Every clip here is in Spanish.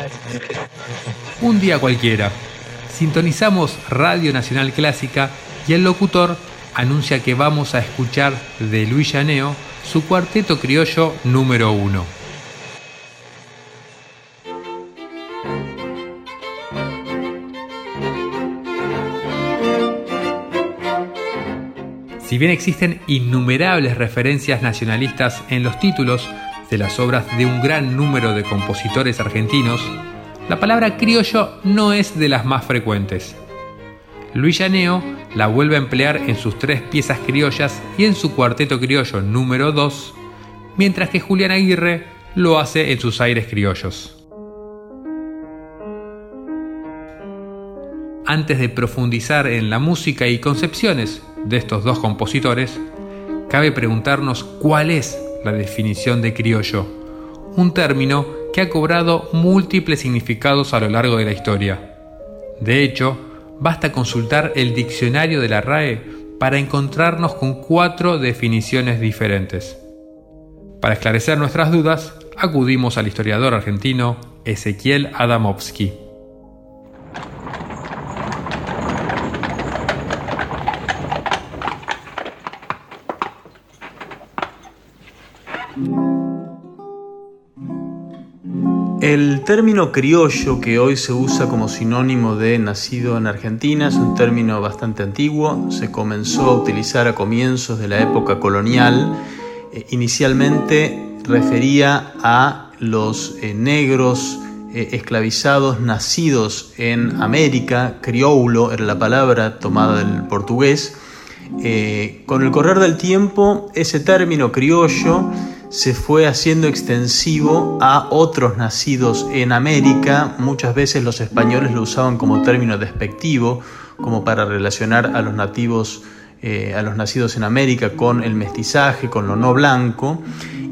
Un día cualquiera, sintonizamos Radio Nacional Clásica y el locutor anuncia que vamos a escuchar de Luis Llaneo su cuarteto criollo número uno. Si bien existen innumerables referencias nacionalistas en los títulos de las obras de un gran número de compositores argentinos, la palabra criollo no es de las más frecuentes. Luis Llaneo la vuelve a emplear en sus tres piezas criollas y en su cuarteto criollo número 2, mientras que Julián Aguirre lo hace en sus aires criollos. Antes de profundizar en la música y concepciones de estos dos compositores, cabe preguntarnos cuál es la definición de criollo, un término que ha cobrado múltiples significados a lo largo de la historia. De hecho, basta consultar el diccionario de la RAE para encontrarnos con cuatro definiciones diferentes. Para esclarecer nuestras dudas, acudimos al historiador argentino Ezequiel Adamovsky. El término criollo que hoy se usa como sinónimo de nacido en Argentina es un término bastante antiguo, se comenzó a utilizar a comienzos de la época colonial, eh, inicialmente refería a los eh, negros eh, esclavizados nacidos en América, crioulo era la palabra tomada del portugués. con el correr del tiempo, ese término criollo se fue haciendo extensivo a otros nacidos en América. Muchas veces los españoles lo usaban como término despectivo, como para relacionar a los nativos, eh, a los nacidos en América con el mestizaje, con lo no blanco.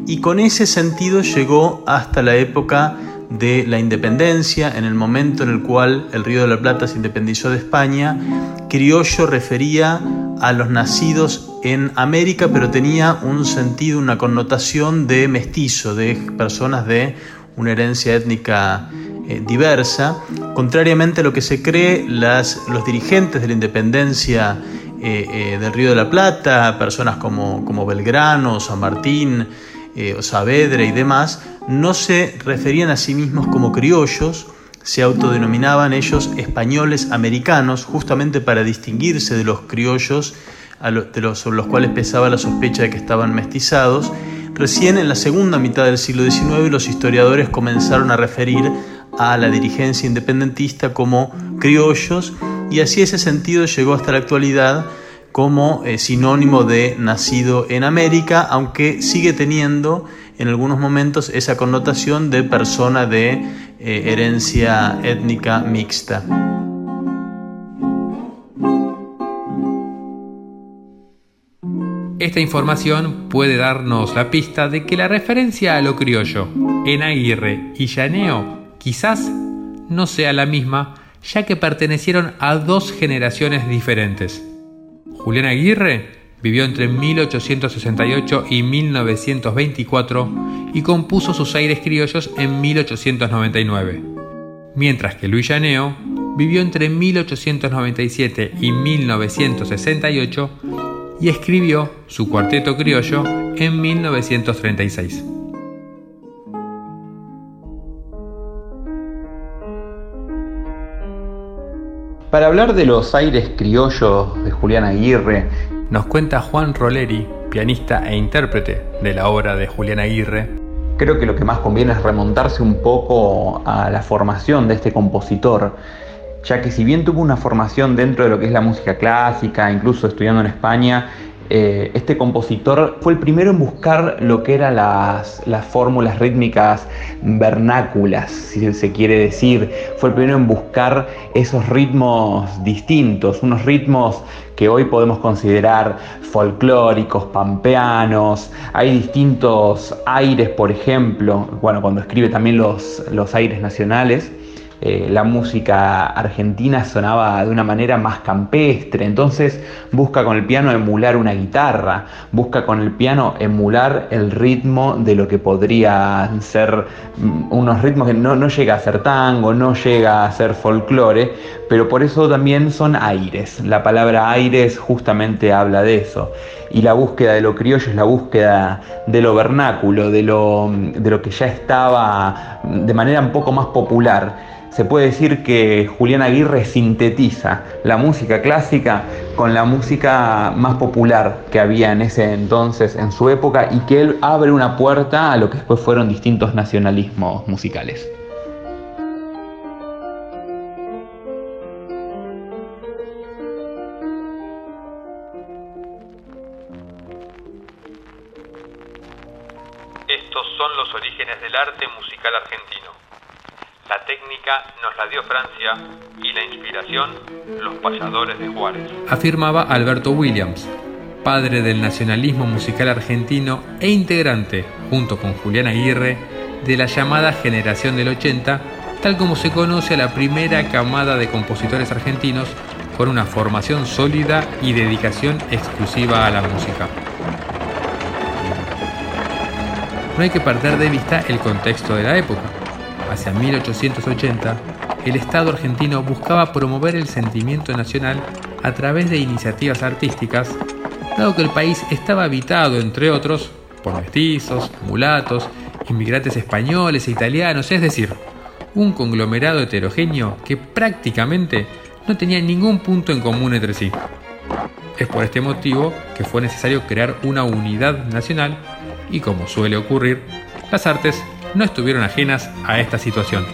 Y con ese sentido llegó hasta la época de la independencia, en el momento en el cual el Río de la Plata se independizó de España, criollo refería a los nacidos en América, pero tenía un sentido, una connotación de mestizo, de personas de una herencia étnica eh, diversa. Contrariamente a lo que se cree, las, los dirigentes de la independencia eh, eh, del Río de la Plata, personas como, como Belgrano, San Martín, Saavedra y demás, no se referían a sí mismos como criollos, se autodenominaban ellos españoles americanos, justamente para distinguirse de los criollos de sobre los cuales pesaba la sospecha de que estaban mestizados. Recién en la segunda mitad del siglo XIX los historiadores comenzaron a referir a la dirigencia independentista como criollos y así ese sentido llegó hasta la actualidad como eh, sinónimo de nacido en América, aunque sigue teniendo en algunos momentos esa connotación de persona de eh, herencia étnica mixta. Esta información puede darnos la pista de que la referencia a lo criollo en Aguirre y Llaneo quizás no sea la misma, ya que pertenecieron a dos generaciones diferentes. Julián Aguirre vivió entre 1868 y 1924 y compuso sus aires criollos en 1899, mientras que Luis Llaneo vivió entre 1897 y 1968 y escribió su cuarteto criollo en 1936. Para hablar de los aires criollos de Julián Aguirre, nos cuenta Juan Roleri, pianista e intérprete de la obra de Julián Aguirre. Creo que lo que más conviene es remontarse un poco a la formación de este compositor ya que si bien tuvo una formación dentro de lo que es la música clásica, incluso estudiando en España, eh, este compositor fue el primero en buscar lo que eran las, fórmulas rítmicas vernáculas, si se quiere decir. Fue el primero en buscar esos ritmos distintos, unos ritmos que hoy podemos considerar folclóricos, pampeanos. Hay distintos aires, por ejemplo, bueno, cuando escribe también los, los aires nacionales eh, la música argentina sonaba de una manera más campestre, entonces busca con el piano emular una guitarra, busca con el piano emular el ritmo de lo que podrían ser mm, unos ritmos que no, no llega a ser tango, no llega a ser folclore, pero por eso también son aires. La palabra aires justamente habla de eso. Y la búsqueda de lo criollo es la búsqueda de lo vernáculo, de lo, de lo que ya estaba de manera un poco más popular se puede decir que Julián Aguirre sintetiza la música clásica con la música más popular que había en ese entonces, en su época, y que él abre una puerta a lo que después fueron distintos nacionalismos musicales. Estos son los orígenes del arte musical argentino. La técnica nos la dio Francia y la inspiración los payadores de Juárez. Afirmaba Alberto Williams, padre del nacionalismo musical argentino e integrante, junto con Julián Aguirre, de la llamada generación del 80, tal como se conoce a la primera camada de compositores argentinos con una formación sólida y dedicación exclusiva a la música. No hay que perder de vista el contexto de la época hacia 1880, el Estado argentino buscaba promover el sentimiento nacional a través de iniciativas artísticas, dado que el país estaba habitado, entre otros, por mestizos, mulatos, inmigrantes españoles e italianos, es decir, un conglomerado heterogéneo que prácticamente no tenía ningún punto en común entre sí. Es por este motivo que fue necesario crear una unidad nacional y, como suele ocurrir, las artes no estuvieron ajenas a esta situación.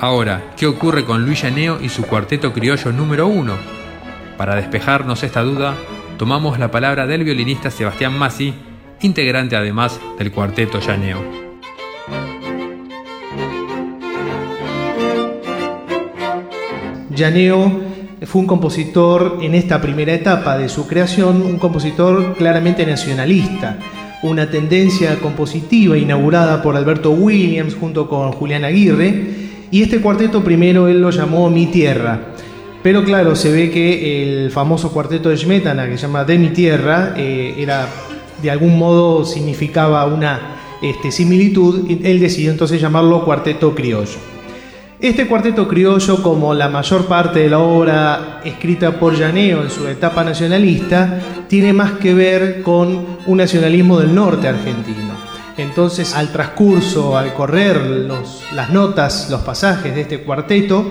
Ahora, ¿qué ocurre con Luis Llaneo y su cuarteto criollo número uno? Para despejarnos esta duda, tomamos la palabra del violinista Sebastián Massi, integrante además del cuarteto Llaneo. Llaneo fue un compositor en esta primera etapa de su creación, un compositor claramente nacionalista una tendencia compositiva inaugurada por Alberto Williams junto con Julián Aguirre, y este cuarteto primero él lo llamó Mi Tierra. Pero claro, se ve que el famoso cuarteto de Smetana, que se llama De mi Tierra, eh, era de algún modo significaba una este, similitud, él decidió entonces llamarlo Cuarteto Criollo. Este cuarteto criollo, como la mayor parte de la obra escrita por Llaneo en su etapa nacionalista, tiene más que ver con un nacionalismo del norte argentino. Entonces, al transcurso, al correr las notas, los pasajes de este cuarteto,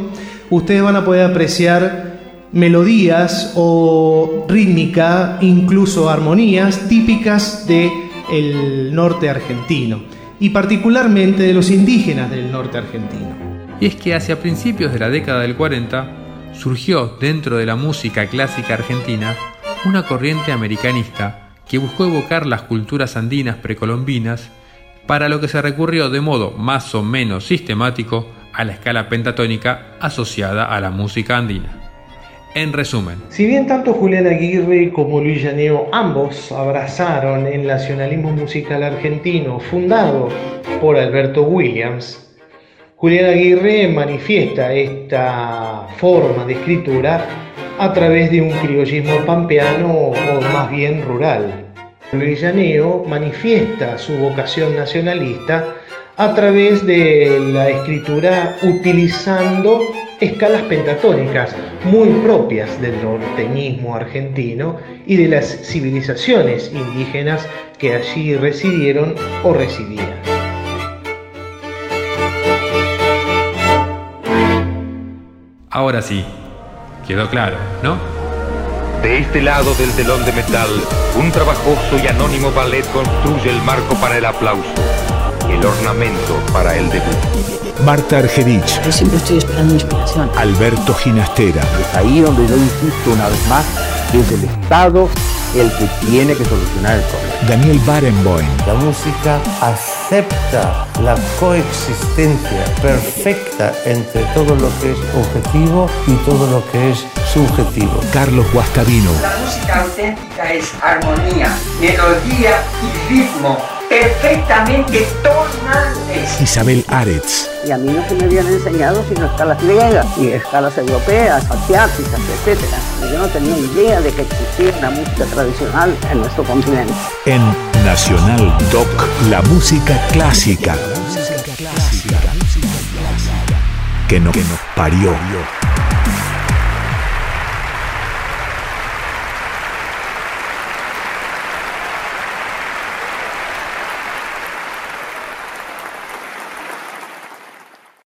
ustedes van a poder apreciar melodías o rítmica, incluso armonías típicas del norte argentino y particularmente de los indígenas del norte argentino y es que hacia principios de la década del 40 surgió dentro de la música clásica argentina una corriente americanista que buscó evocar las culturas andinas precolombinas, para lo que se recurrió de modo más o menos sistemático a la escala pentatónica asociada a la música andina. En resumen, si bien tanto Julián Aguirre como Luis Llaneo ambos abrazaron el nacionalismo musical argentino fundado por Alberto Williams, Julián Aguirre manifiesta esta forma de escritura a través de un criollismo pampeano o más bien rural. Luis Llaneo manifiesta su vocación nacionalista a través de la escritura utilizando escalas pentatónicas muy propias del norteñismo argentino y de las civilizaciones indígenas que allí residieron o residían. Ahora sí, quedó claro, ¿no? De este lado del telón de metal, un trabajoso y anónimo ballet construye el marco para el aplauso, el ornamento para el debut. Marta Argerich. Yo siempre estoy esperando inspiración. Alberto Ginastera. Es ahí donde yo insisto una vez más es el Estado el que tiene que solucionar el problema. Daniel Barenboim. La música acepta la coexistencia perfecta entre todo lo que es objetivo y todo lo que es subjetivo. Carlos Guastavino. La música auténtica es armonía, melodía y ritmo perfectamente tonales. Isabel Aretz. Y a mí no se me habían enseñado sino escalas griegas y escalas europeas, asiáticas, etc. Yo no tenía idea de que existía una música tradicional en nuestro continente. En Nacional Doc, la música clásica. Que no, que no parió.